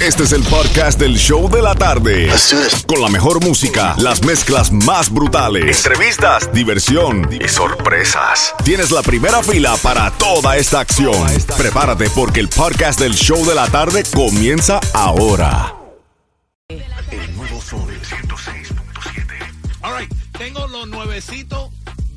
Este es el podcast del show de la tarde. Con la mejor música, las mezclas más brutales, entrevistas, diversión y sorpresas. Tienes la primera fila para toda esta acción. Prepárate porque el podcast del show de la tarde comienza ahora. El nuevo Sol 106.7. Alright, tengo los nuevecitos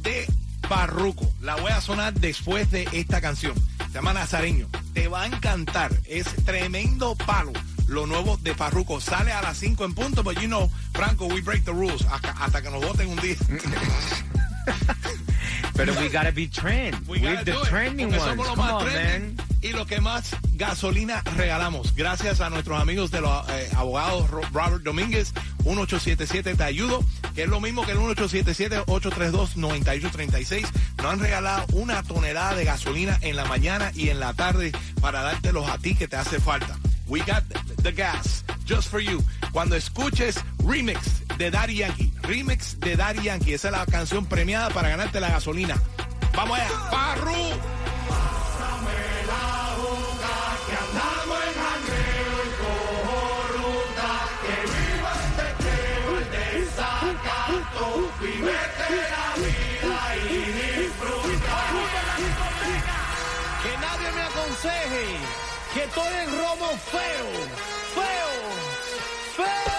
de Parruco. La voy a sonar después de esta canción. Se llama Nazareño. Te va a encantar. Es tremendo palo. Lo nuevo de Parruco. Sale a las 5 en punto, but you know, Franco, we break the rules. Hasta, hasta que nos voten un día. But we gotta be trend. We gotta the do it, trending porque ones. somos los Come más on, trending man. Y lo que más gasolina regalamos. Gracias a nuestros amigos de los eh, abogados Ro- Robert Domínguez, 1877 Te Ayudo, que es lo mismo que el 1877-832-9836. Nos han regalado una tonelada de gasolina en la mañana y en la tarde para dártelos a ti que te hace falta. We got the gas just for you. Cuando escuches Remix de Daddy Yankee, Remix de Daddy Yankee, esa es la canción premiada para ganarte la gasolina. Vamos allá, Parru. Que nadie me aconseje que estoy en romo feo, feo, feo.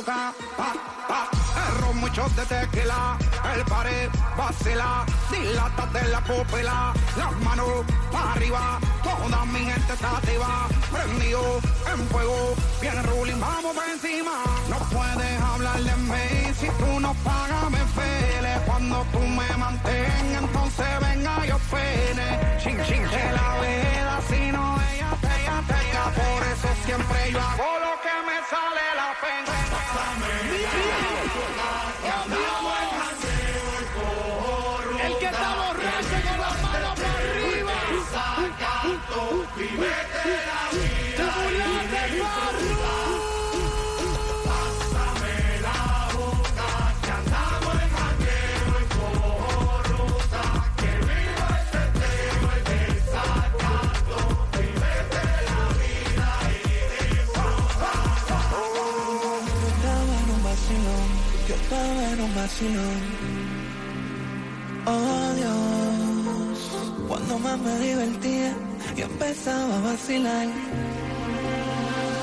Hoja, pa, pa, el ron, muchos de tequila, el pared vacila, dilata de la pupila, las manos para arriba, toda mi gente está activa, prendido en fuego, viene ruling, vamos por encima, no puedes hablar de mí, si tú no pagas me pele, cuando tú me mantengas, entonces venga yo más me divertía, yo empezaba a vacilar.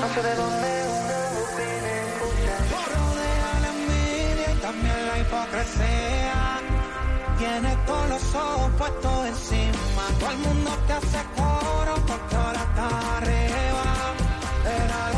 No sé de dónde una voz viene a escuchar. Rodea la envidia y también la hipocresía. Tienes todos los ojos puestos encima. Todo el mundo te hace coro porque ahora está arriba. Era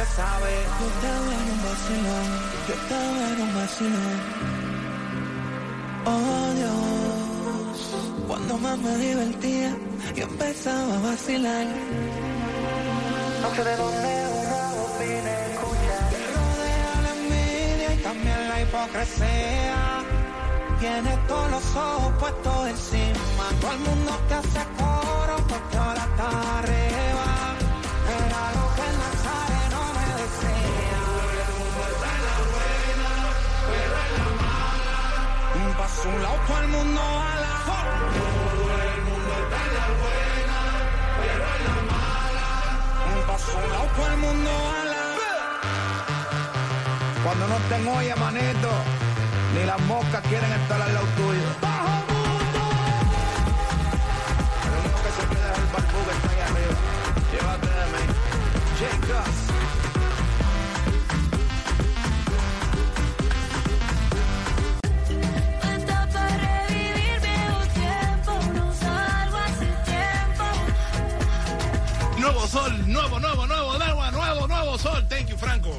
Nadie sabe. Yo estaba en un vacilón, yo estaba en un vacilón. Oh Dios, cuando más me divertía, yo empezaba a vacilar. No sé de dónde una voz vine a escuchar. Rodea la envidia y también la hipocresía. Tienes todos los ojos puestos encima. Todo el mundo te hace coro porque ahora está arriba. Era lo que el Nazareno me decía. Un paso a un lado, todo el mundo a la Un paso un lado, todo el mundo a la Cuando no estén olla, manito, ni las moscas quieren estar al lado tuyo. ¡Bajo mundo! El único que se queda es el barbú que está ahí arriba. Llévate de mí. Chicas. Sol. Thank you, Franco.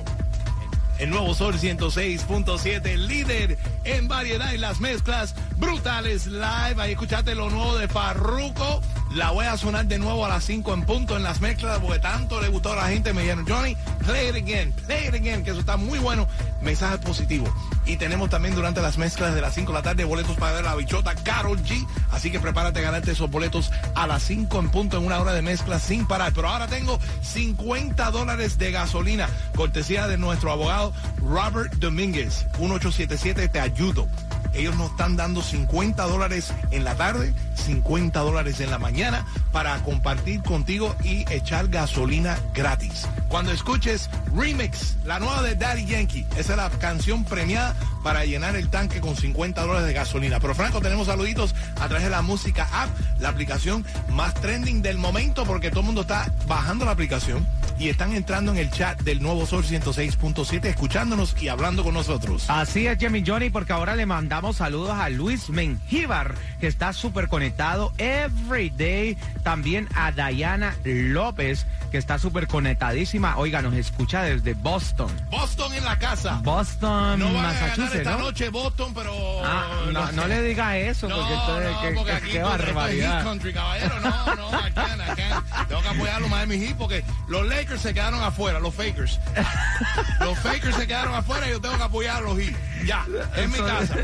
El nuevo sol 106.7, líder en variedad y las mezclas brutales live. Ahí escuchaste lo nuevo de Farruko. La voy a sonar de nuevo a las 5 en punto en las mezclas porque tanto le gustó a la gente. Me dijeron, Johnny, play it again, play it again, que eso está muy bueno. Mensaje positivo. Y tenemos también durante las mezclas de las 5 de la tarde boletos para ver a la bichota Carol G. Así que prepárate a ganarte esos boletos a las 5 en punto en una hora de mezcla sin parar. Pero ahora tengo 50 dólares de gasolina, cortesía de nuestro abogado Robert Domínguez. 1877 te ayudo. Ellos nos están dando 50 dólares en la tarde, 50 dólares en la mañana para compartir contigo y echar gasolina gratis. Cuando escuches Remix, la nueva de Daddy Yankee, esa es la canción premiada para llenar el tanque con 50 dólares de gasolina. Pero Franco, tenemos saluditos a través de la música app, la aplicación más trending del momento porque todo el mundo está bajando la aplicación y están entrando en el chat del nuevo Sol 106.7 escuchándonos y hablando con nosotros. Así es, Jimmy Johnny, porque ahora le mandamos saludos a Luis Mengíbar, que está súper conectado every day. También a Dayana López, que está súper conectadísima. Oiga, nos escucha desde Boston. Boston en la casa. Boston, No van a ganar Massachusetts, esta ¿no? noche Boston, pero... Ah, no, no le diga eso, No, porque entonces, no, qué- porque aquí qué esto- esto es barbaridad. Heat Country, caballero. No, no, I can't, I can't. Tengo que apoyar a los Miami Heat porque los Lakers se quedaron afuera, los Fakers. Los Fakers se quedaron afuera y yo tengo que apoyar a los Heat. Ya, en mi casa.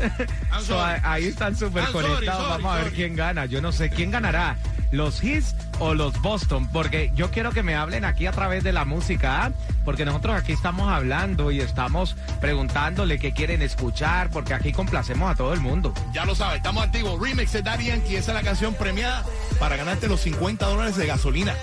So, ahí están súper sorry, conectados. sorry, Vamos a ver quién gana. Yo no sé quién ganará. ¿Los Heats o los Boston? Porque yo quiero que me hablen aquí a través de la música, ¿ah? porque nosotros aquí estamos hablando y estamos preguntándole qué quieren escuchar, porque aquí complacemos a todo el mundo. Ya lo sabes, estamos activos. Remix de Daddy Yankee, esa es la canción premiada para ganarte los 50 dólares de gasolina.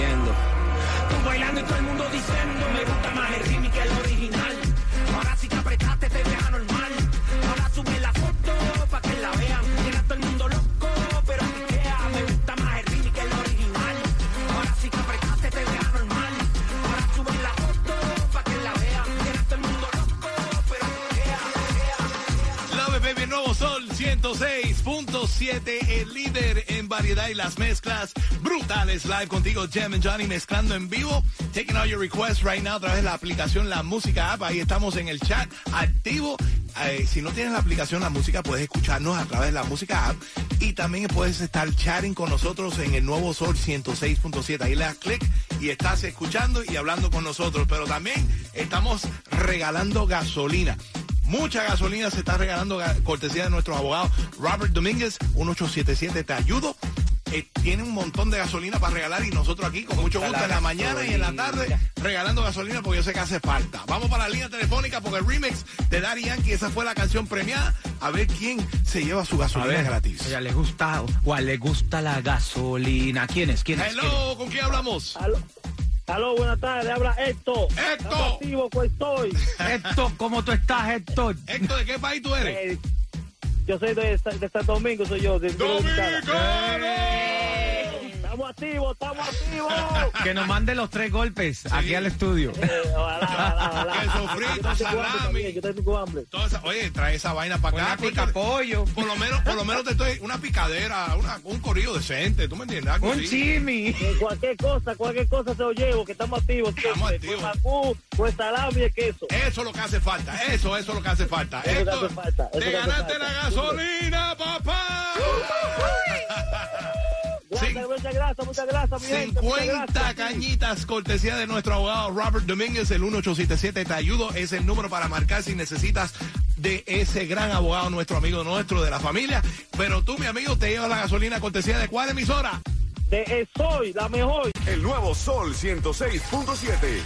Tú bailando y todo el mundo diciendo Me gusta más el remix que el original Ahora sí que apretaste, te deja normal. Ahora sube la foto pa' que la vean. Llega todo el mundo loco, pero piquea Me gusta más el remix que el original. Ahora sí que apretaste, te deja normal. Ahora sube la foto pa' que la vean. Llega todo el mundo loco, pero piquea Love it, baby, nuevo sol 106.7, el líder en variedad y las mezclas brutales. Live contigo, Jem and Johnny, mezclando en vivo. Taking all your requests right now a través de la aplicación La Música App. Ahí estamos en el chat activo. eh, si no tienes la aplicación La Música, puedes escucharnos a través de la Música App y también puedes estar chatting con nosotros en el nuevo Sol 106.7. Ahí le das clic y estás escuchando y hablando con nosotros. Pero también estamos regalando gasolina. Mucha gasolina se está regalando ga- cortesía de nuestros abogados. Robert Domínguez, 1877, te ayudo. Eh, tiene un montón de gasolina para regalar y nosotros aquí con mucho gusto la en la mañana y en la tarde regalando gasolina porque yo sé que hace falta. Vamos para la línea telefónica porque el remix de Daddy Yankee, esa fue la canción premiada. A ver quién se lleva su A gasolina ver, gratis. a ella le gusta o a le gusta la gasolina. ¿Quién es? ¿Quién es? ¿Quién es? Hello, ¿con quién hablamos? Aló, aló, buenas tardes, habla Héctor. Héctor. Pues estoy. Héctor, ¿cómo tú estás, Héctor? Héctor, ¿de qué país tú eres? Yo soy de, de Santo Domingo, soy yo. De Dominicana. Estamos activos, estamos activos. Que nos mande los tres golpes aquí al estudio. Eh, ojalá, ojalá, ojalá. Queso frito, Yo tengo hambre salami. también, Yo tengo hambre. Toda esa- oye, trae esa vaina para acá. Una pollo. Por lo menos, por lo menos te estoy una picadera, una- un corrido decente, ¿tú me entiendes? Algo Un así. chimi. Eh, cualquier cosa, cualquier cosa se lo llevo, que estamos activos. Estamos activos. Pues macú, pues salami y queso. Eso es lo que hace falta, eso, eso es lo que hace falta. Eso que Héctor, hace falta, eso te que hace ganaste falta. la gasolina, papá. Muchas gracias, muchas gracias, mi gente. muchas 50 gracias. cañitas, cortesía de nuestro abogado Robert Domínguez, el 1877 Te ayudo, es el número para marcar si necesitas de ese gran abogado, nuestro amigo nuestro, de la familia. Pero tú, mi amigo, te llevas la gasolina cortesía de cuál emisora? De eh, Soy, la mejor. El nuevo Sol 106.7.